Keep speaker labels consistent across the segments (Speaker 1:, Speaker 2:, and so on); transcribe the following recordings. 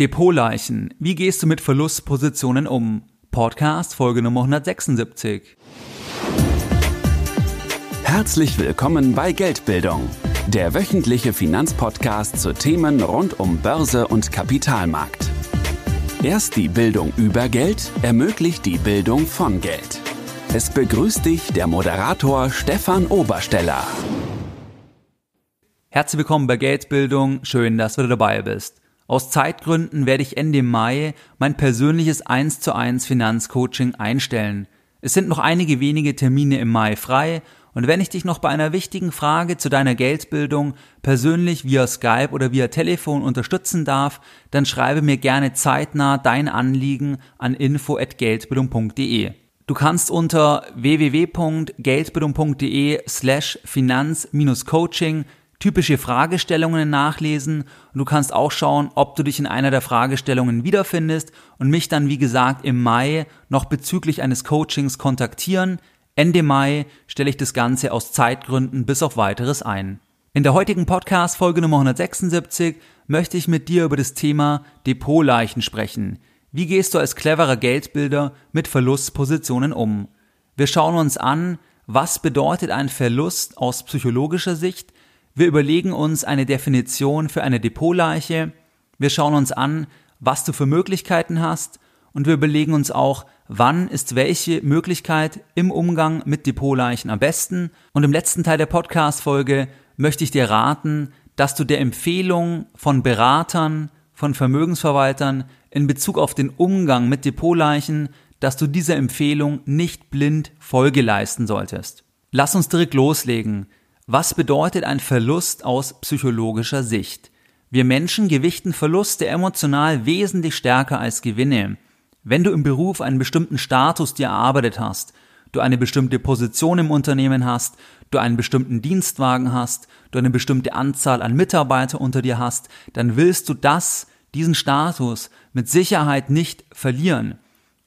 Speaker 1: Depotleichen. Wie gehst du mit Verlustpositionen um? Podcast Folge Nummer 176.
Speaker 2: Herzlich willkommen bei Geldbildung, der wöchentliche Finanzpodcast zu Themen rund um Börse und Kapitalmarkt. Erst die Bildung über Geld ermöglicht die Bildung von Geld. Es begrüßt dich der Moderator Stefan Obersteller.
Speaker 1: Herzlich willkommen bei Geldbildung. Schön, dass du dabei bist. Aus Zeitgründen werde ich Ende Mai mein persönliches 1 zu 1 Finanzcoaching einstellen. Es sind noch einige wenige Termine im Mai frei und wenn ich dich noch bei einer wichtigen Frage zu deiner Geldbildung persönlich via Skype oder via Telefon unterstützen darf, dann schreibe mir gerne zeitnah dein Anliegen an info@geldbildung.de. Du kannst unter www.geldbildung.de slash finanz-coaching typische Fragestellungen nachlesen und du kannst auch schauen, ob du dich in einer der Fragestellungen wiederfindest und mich dann, wie gesagt, im Mai noch bezüglich eines Coachings kontaktieren. Ende Mai stelle ich das Ganze aus Zeitgründen bis auf weiteres ein. In der heutigen Podcast Folge Nummer 176 möchte ich mit dir über das Thema Depotleichen sprechen. Wie gehst du als cleverer Geldbilder mit Verlustpositionen um? Wir schauen uns an, was bedeutet ein Verlust aus psychologischer Sicht, wir überlegen uns eine Definition für eine Depotleiche. Wir schauen uns an, was du für Möglichkeiten hast und wir überlegen uns auch, wann ist welche Möglichkeit im Umgang mit Depotleichen am besten. Und im letzten Teil der Podcast-Folge möchte ich dir raten, dass du der Empfehlung von Beratern, von Vermögensverwaltern in Bezug auf den Umgang mit Depotleichen, dass du dieser Empfehlung nicht blind Folge leisten solltest. Lass uns direkt loslegen. Was bedeutet ein Verlust aus psychologischer Sicht? Wir Menschen gewichten Verluste emotional wesentlich stärker als Gewinne. Wenn du im Beruf einen bestimmten Status dir erarbeitet hast, du eine bestimmte Position im Unternehmen hast, du einen bestimmten Dienstwagen hast, du eine bestimmte Anzahl an Mitarbeiter unter dir hast, dann willst du das, diesen Status mit Sicherheit nicht verlieren.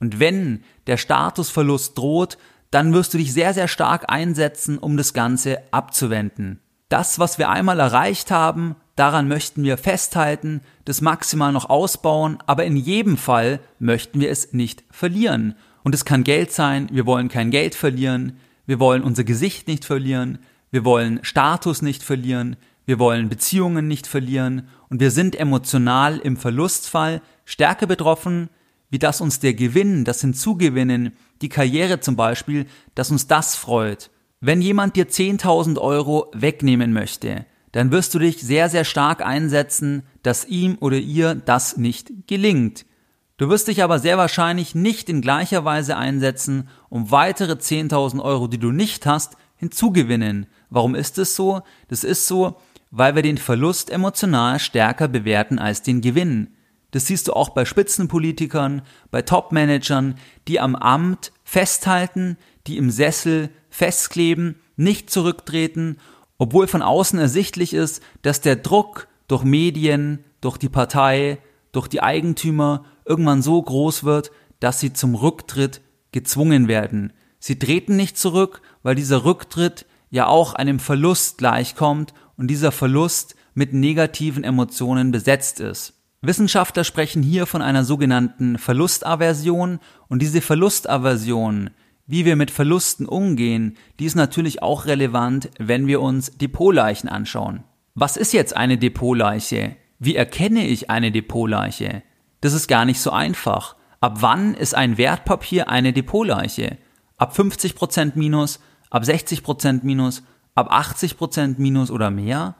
Speaker 1: Und wenn der Statusverlust droht, dann wirst du dich sehr, sehr stark einsetzen, um das Ganze abzuwenden. Das, was wir einmal erreicht haben, daran möchten wir festhalten, das maximal noch ausbauen, aber in jedem Fall möchten wir es nicht verlieren. Und es kann Geld sein, wir wollen kein Geld verlieren, wir wollen unser Gesicht nicht verlieren, wir wollen Status nicht verlieren, wir wollen Beziehungen nicht verlieren und wir sind emotional im Verlustfall stärker betroffen, wie dass uns der Gewinn, das Hinzugewinnen, die Karriere zum Beispiel, dass uns das freut. Wenn jemand dir 10.000 Euro wegnehmen möchte, dann wirst du dich sehr, sehr stark einsetzen, dass ihm oder ihr das nicht gelingt. Du wirst dich aber sehr wahrscheinlich nicht in gleicher Weise einsetzen, um weitere 10.000 Euro, die du nicht hast, hinzugewinnen. Warum ist es so? Das ist so, weil wir den Verlust emotional stärker bewerten als den Gewinn. Das siehst du auch bei Spitzenpolitikern, bei Topmanagern, die am Amt festhalten, die im Sessel festkleben, nicht zurücktreten, obwohl von außen ersichtlich ist, dass der Druck durch Medien, durch die Partei, durch die Eigentümer irgendwann so groß wird, dass sie zum Rücktritt gezwungen werden. Sie treten nicht zurück, weil dieser Rücktritt ja auch einem Verlust gleichkommt und dieser Verlust mit negativen Emotionen besetzt ist. Wissenschaftler sprechen hier von einer sogenannten Verlustaversion und diese Verlustaversion, wie wir mit Verlusten umgehen, die ist natürlich auch relevant, wenn wir uns Depotleichen anschauen. Was ist jetzt eine Depotleiche? Wie erkenne ich eine Depotleiche? Das ist gar nicht so einfach. Ab wann ist ein Wertpapier eine Depotleiche? Ab 50% Minus, ab 60% Minus, ab 80% Minus oder mehr?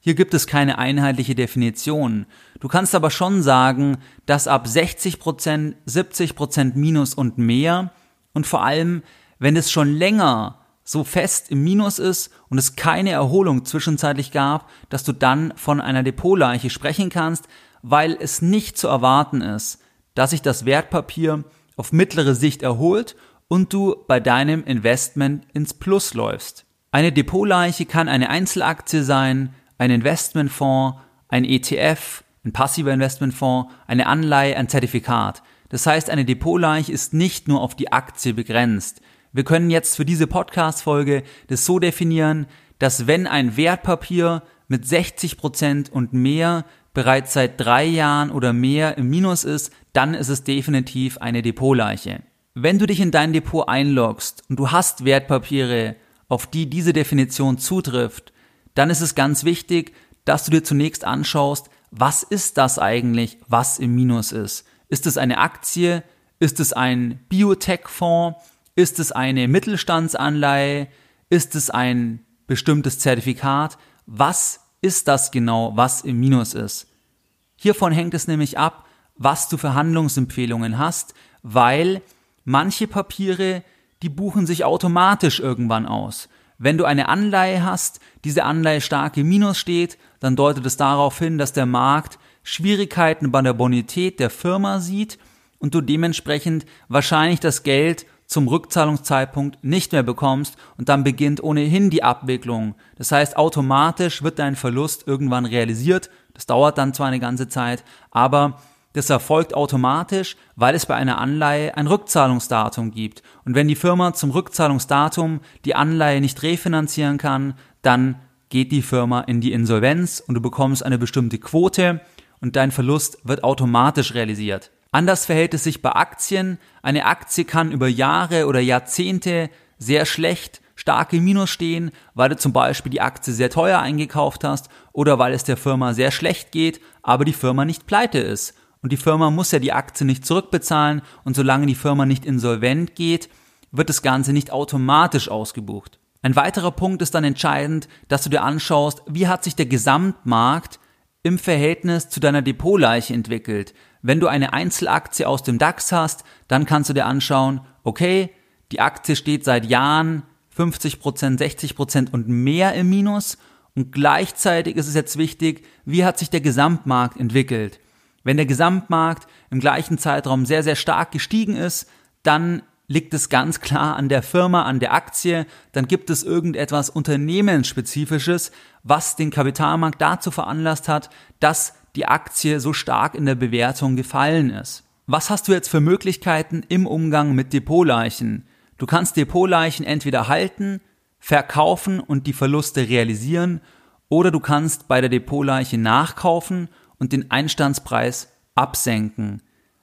Speaker 1: Hier gibt es keine einheitliche Definition. Du kannst aber schon sagen, dass ab 60%, 70% Minus und mehr und vor allem, wenn es schon länger so fest im Minus ist und es keine Erholung zwischenzeitlich gab, dass du dann von einer Depotleiche sprechen kannst, weil es nicht zu erwarten ist, dass sich das Wertpapier auf mittlere Sicht erholt und du bei deinem Investment ins Plus läufst. Eine Depotleiche kann eine Einzelaktie sein, ein Investmentfonds, ein ETF, ein passiver Investmentfonds, eine Anleihe, ein Zertifikat. Das heißt, eine Depotleiche ist nicht nur auf die Aktie begrenzt. Wir können jetzt für diese Podcast-Folge das so definieren, dass wenn ein Wertpapier mit 60 Prozent und mehr bereits seit drei Jahren oder mehr im Minus ist, dann ist es definitiv eine Depotleiche. Wenn du dich in dein Depot einloggst und du hast Wertpapiere, auf die diese Definition zutrifft, dann ist es ganz wichtig, dass du dir zunächst anschaust, was ist das eigentlich, was im Minus ist? Ist es eine Aktie? Ist es ein Biotech-Fonds? Ist es eine Mittelstandsanleihe? Ist es ein bestimmtes Zertifikat? Was ist das genau, was im Minus ist? Hiervon hängt es nämlich ab, was du für Handlungsempfehlungen hast, weil manche Papiere, die buchen sich automatisch irgendwann aus. Wenn du eine Anleihe hast, diese Anleihe stark im Minus steht, dann deutet es darauf hin, dass der Markt Schwierigkeiten bei der Bonität der Firma sieht und du dementsprechend wahrscheinlich das Geld zum Rückzahlungszeitpunkt nicht mehr bekommst und dann beginnt ohnehin die Abwicklung. Das heißt, automatisch wird dein Verlust irgendwann realisiert. Das dauert dann zwar eine ganze Zeit, aber das erfolgt automatisch, weil es bei einer Anleihe ein Rückzahlungsdatum gibt. Und wenn die Firma zum Rückzahlungsdatum die Anleihe nicht refinanzieren kann, dann geht die Firma in die Insolvenz und du bekommst eine bestimmte Quote und dein Verlust wird automatisch realisiert. Anders verhält es sich bei Aktien. Eine Aktie kann über Jahre oder Jahrzehnte sehr schlecht stark im Minus stehen, weil du zum Beispiel die Aktie sehr teuer eingekauft hast oder weil es der Firma sehr schlecht geht, aber die Firma nicht pleite ist. Und die Firma muss ja die Aktie nicht zurückbezahlen und solange die Firma nicht insolvent geht, wird das Ganze nicht automatisch ausgebucht. Ein weiterer Punkt ist dann entscheidend, dass du dir anschaust, wie hat sich der Gesamtmarkt im Verhältnis zu deiner Depotleiche entwickelt. Wenn du eine Einzelaktie aus dem DAX hast, dann kannst du dir anschauen, okay, die Aktie steht seit Jahren 50%, 60% und mehr im Minus und gleichzeitig ist es jetzt wichtig, wie hat sich der Gesamtmarkt entwickelt. Wenn der Gesamtmarkt im gleichen Zeitraum sehr, sehr stark gestiegen ist, dann liegt es ganz klar an der Firma, an der Aktie, dann gibt es irgendetwas Unternehmensspezifisches, was den Kapitalmarkt dazu veranlasst hat, dass die Aktie so stark in der Bewertung gefallen ist. Was hast du jetzt für Möglichkeiten im Umgang mit Depotleichen? Du kannst Depotleichen entweder halten, verkaufen und die Verluste realisieren, oder du kannst bei der Depotleiche nachkaufen und den Einstandspreis absenken.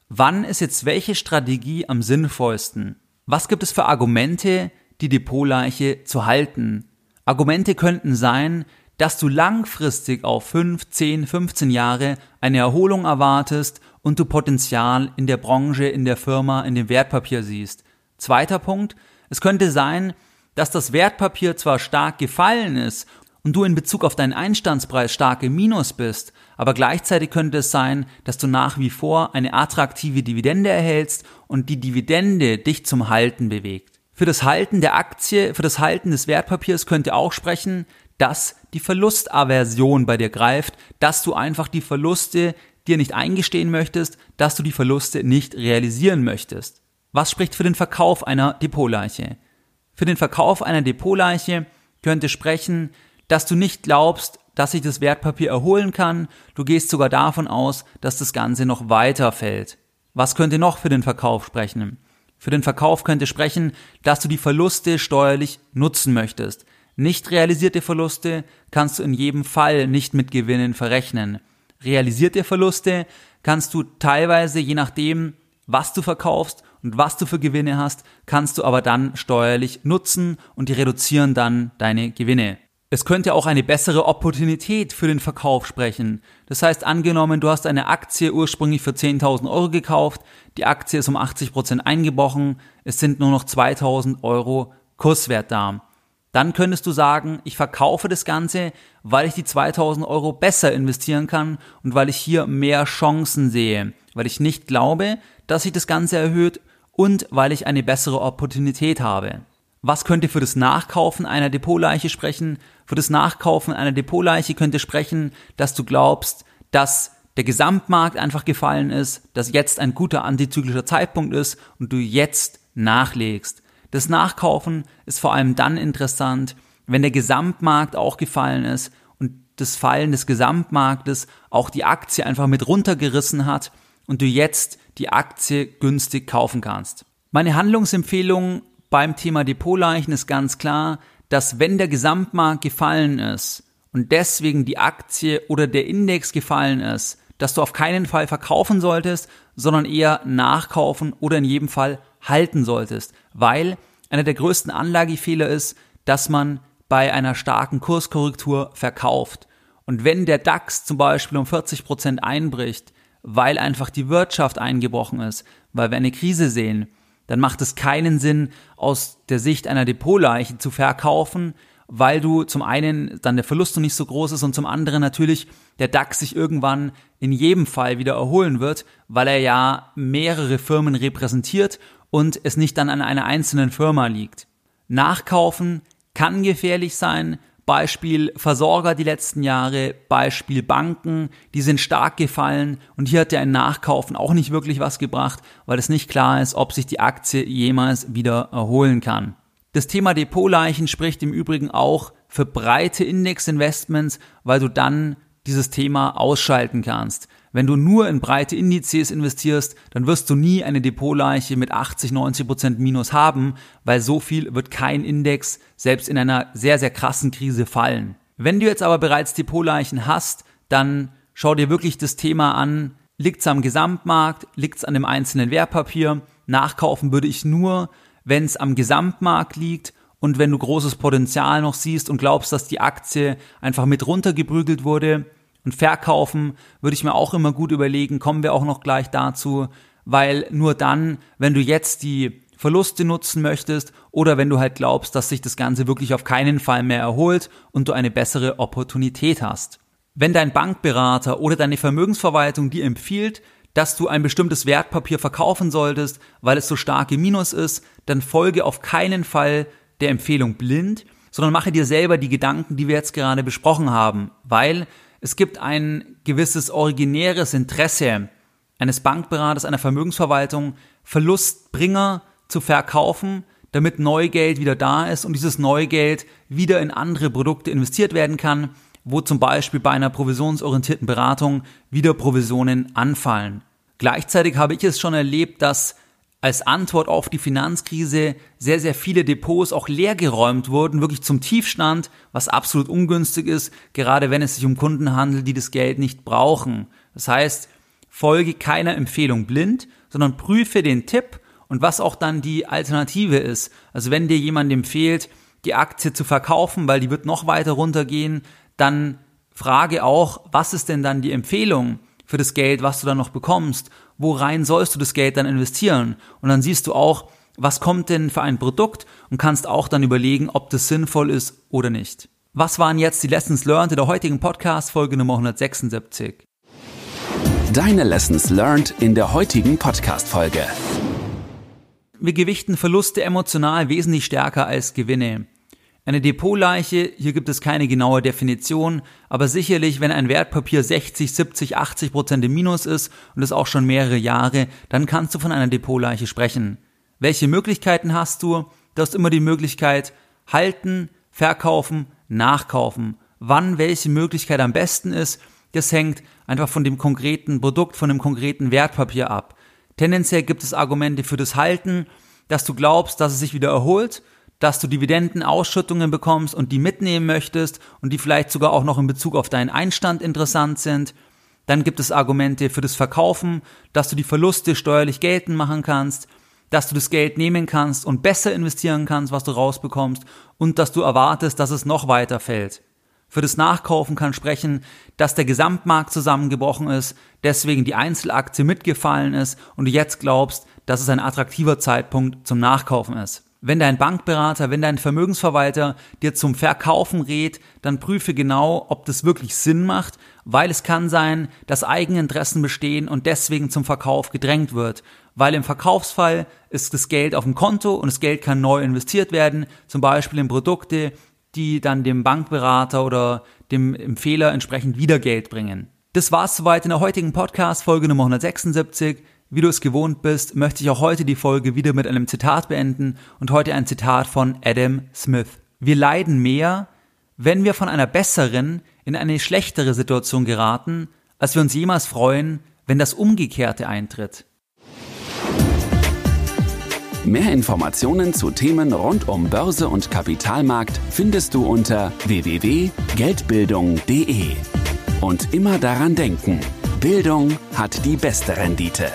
Speaker 1: Wann ist jetzt welche Strategie am sinnvollsten? Was gibt es für Argumente, die Depotleiche zu halten? Argumente könnten sein, dass du langfristig auf 5, 10, 15 Jahre eine Erholung erwartest und du Potenzial in der Branche, in der Firma, in dem Wertpapier siehst. Zweiter Punkt, es könnte sein, dass das Wertpapier zwar stark gefallen ist und du in Bezug auf deinen Einstandspreis stark im Minus bist, aber gleichzeitig könnte es sein, dass du nach wie vor eine attraktive Dividende erhältst und die Dividende dich zum Halten bewegt. Für das Halten der Aktie, für das Halten des Wertpapiers könnte auch sprechen, dass die Verlustaversion bei dir greift, dass du einfach die Verluste dir nicht eingestehen möchtest, dass du die Verluste nicht realisieren möchtest. Was spricht für den Verkauf einer Depotleiche? Für den Verkauf einer Depotleiche könnte sprechen, dass du nicht glaubst, dass sich das Wertpapier erholen kann, du gehst sogar davon aus, dass das Ganze noch weiter fällt. Was könnte noch für den Verkauf sprechen? Für den Verkauf könnte sprechen, dass du die Verluste steuerlich nutzen möchtest. Nicht realisierte Verluste kannst du in jedem Fall nicht mit Gewinnen verrechnen. Realisierte Verluste kannst du teilweise, je nachdem, was du verkaufst und was du für Gewinne hast, kannst du aber dann steuerlich nutzen und die reduzieren dann deine Gewinne. Es könnte auch eine bessere Opportunität für den Verkauf sprechen. Das heißt, angenommen, du hast eine Aktie ursprünglich für 10.000 Euro gekauft, die Aktie ist um 80 Prozent eingebrochen, es sind nur noch 2.000 Euro Kurswert da. Dann könntest du sagen, ich verkaufe das Ganze, weil ich die 2000 Euro besser investieren kann und weil ich hier mehr Chancen sehe, weil ich nicht glaube, dass sich das Ganze erhöht und weil ich eine bessere Opportunität habe. Was könnte für das Nachkaufen einer Depotleiche sprechen? Für das Nachkaufen einer Depotleiche könnte sprechen, dass du glaubst, dass der Gesamtmarkt einfach gefallen ist, dass jetzt ein guter antizyklischer Zeitpunkt ist und du jetzt nachlegst. Das Nachkaufen ist vor allem dann interessant, wenn der Gesamtmarkt auch gefallen ist und das Fallen des Gesamtmarktes auch die Aktie einfach mit runtergerissen hat und du jetzt die Aktie günstig kaufen kannst. Meine Handlungsempfehlung beim Thema Depotleichen ist ganz klar, dass wenn der Gesamtmarkt gefallen ist und deswegen die Aktie oder der Index gefallen ist, dass du auf keinen Fall verkaufen solltest, sondern eher nachkaufen oder in jedem Fall halten solltest, weil einer der größten Anlagefehler ist, dass man bei einer starken Kurskorrektur verkauft. Und wenn der DAX zum Beispiel um 40 Prozent einbricht, weil einfach die Wirtschaft eingebrochen ist, weil wir eine Krise sehen, dann macht es keinen Sinn, aus der Sicht einer Depotleiche zu verkaufen, weil du zum einen dann der Verlust noch nicht so groß ist und zum anderen natürlich der DAX sich irgendwann in jedem Fall wieder erholen wird, weil er ja mehrere Firmen repräsentiert und es nicht dann an einer einzelnen Firma liegt. Nachkaufen kann gefährlich sein. Beispiel Versorger die letzten Jahre, Beispiel Banken, die sind stark gefallen und hier hat ja ein Nachkaufen auch nicht wirklich was gebracht, weil es nicht klar ist, ob sich die Aktie jemals wieder erholen kann. Das Thema Depotleichen spricht im Übrigen auch für breite Indexinvestments, weil du dann dieses Thema ausschalten kannst. Wenn du nur in breite Indizes investierst, dann wirst du nie eine Depotleiche mit 80, 90 Prozent Minus haben, weil so viel wird kein Index selbst in einer sehr, sehr krassen Krise fallen. Wenn du jetzt aber bereits Depotleichen hast, dann schau dir wirklich das Thema an. Liegt es am Gesamtmarkt? Liegt es an dem einzelnen Wertpapier? Nachkaufen würde ich nur, wenn es am Gesamtmarkt liegt und wenn du großes Potenzial noch siehst und glaubst, dass die Aktie einfach mit runtergeprügelt wurde. Und verkaufen würde ich mir auch immer gut überlegen, kommen wir auch noch gleich dazu, weil nur dann, wenn du jetzt die Verluste nutzen möchtest oder wenn du halt glaubst, dass sich das Ganze wirklich auf keinen Fall mehr erholt und du eine bessere Opportunität hast. Wenn dein Bankberater oder deine Vermögensverwaltung dir empfiehlt, dass du ein bestimmtes Wertpapier verkaufen solltest, weil es so stark im Minus ist, dann folge auf keinen Fall der Empfehlung blind, sondern mache dir selber die Gedanken, die wir jetzt gerade besprochen haben, weil es gibt ein gewisses originäres Interesse eines Bankberaters, einer Vermögensverwaltung, Verlustbringer zu verkaufen, damit Neugeld wieder da ist und dieses Neugeld wieder in andere Produkte investiert werden kann, wo zum Beispiel bei einer provisionsorientierten Beratung wieder Provisionen anfallen. Gleichzeitig habe ich es schon erlebt, dass als Antwort auf die Finanzkrise sehr, sehr viele Depots auch leergeräumt wurden, wirklich zum Tiefstand, was absolut ungünstig ist, gerade wenn es sich um Kunden handelt, die das Geld nicht brauchen. Das heißt, folge keiner Empfehlung blind, sondern prüfe den Tipp und was auch dann die Alternative ist. Also wenn dir jemand empfiehlt, die Aktie zu verkaufen, weil die wird noch weiter runtergehen, dann frage auch, was ist denn dann die Empfehlung für das Geld, was du dann noch bekommst? Worein sollst du das Geld dann investieren? Und dann siehst du auch, was kommt denn für ein Produkt und kannst auch dann überlegen, ob das sinnvoll ist oder nicht. Was waren jetzt die Lessons learned in der heutigen Podcast Folge Nummer 176?
Speaker 2: Deine Lessons learned in der heutigen Podcast Folge.
Speaker 1: Wir gewichten Verluste emotional wesentlich stärker als Gewinne. Eine Depotleiche, hier gibt es keine genaue Definition, aber sicherlich, wenn ein Wertpapier 60, 70, 80 Prozent im Minus ist und das auch schon mehrere Jahre, dann kannst du von einer Depotleiche sprechen. Welche Möglichkeiten hast du? Du hast immer die Möglichkeit, halten, verkaufen, nachkaufen. Wann welche Möglichkeit am besten ist, das hängt einfach von dem konkreten Produkt, von dem konkreten Wertpapier ab. Tendenziell gibt es Argumente für das Halten, dass du glaubst, dass es sich wieder erholt dass du Dividendenausschüttungen bekommst und die mitnehmen möchtest und die vielleicht sogar auch noch in Bezug auf deinen Einstand interessant sind. Dann gibt es Argumente für das Verkaufen, dass du die Verluste steuerlich geltend machen kannst, dass du das Geld nehmen kannst und besser investieren kannst, was du rausbekommst und dass du erwartest, dass es noch weiter fällt. Für das Nachkaufen kann sprechen, dass der Gesamtmarkt zusammengebrochen ist, deswegen die Einzelaktie mitgefallen ist und du jetzt glaubst, dass es ein attraktiver Zeitpunkt zum Nachkaufen ist. Wenn dein Bankberater, wenn dein Vermögensverwalter dir zum Verkaufen rät, dann prüfe genau, ob das wirklich Sinn macht, weil es kann sein, dass Eigeninteressen bestehen und deswegen zum Verkauf gedrängt wird. Weil im Verkaufsfall ist das Geld auf dem Konto und das Geld kann neu investiert werden, zum Beispiel in Produkte, die dann dem Bankberater oder dem Empfehler entsprechend wieder Geld bringen. Das war's soweit in der heutigen Podcast, Folge Nummer 176. Wie du es gewohnt bist, möchte ich auch heute die Folge wieder mit einem Zitat beenden und heute ein Zitat von Adam Smith. Wir leiden mehr, wenn wir von einer besseren in eine schlechtere Situation geraten, als wir uns jemals freuen, wenn das Umgekehrte eintritt.
Speaker 2: Mehr Informationen zu Themen rund um Börse und Kapitalmarkt findest du unter www.geldbildung.de. Und immer daran denken, Bildung hat die beste Rendite.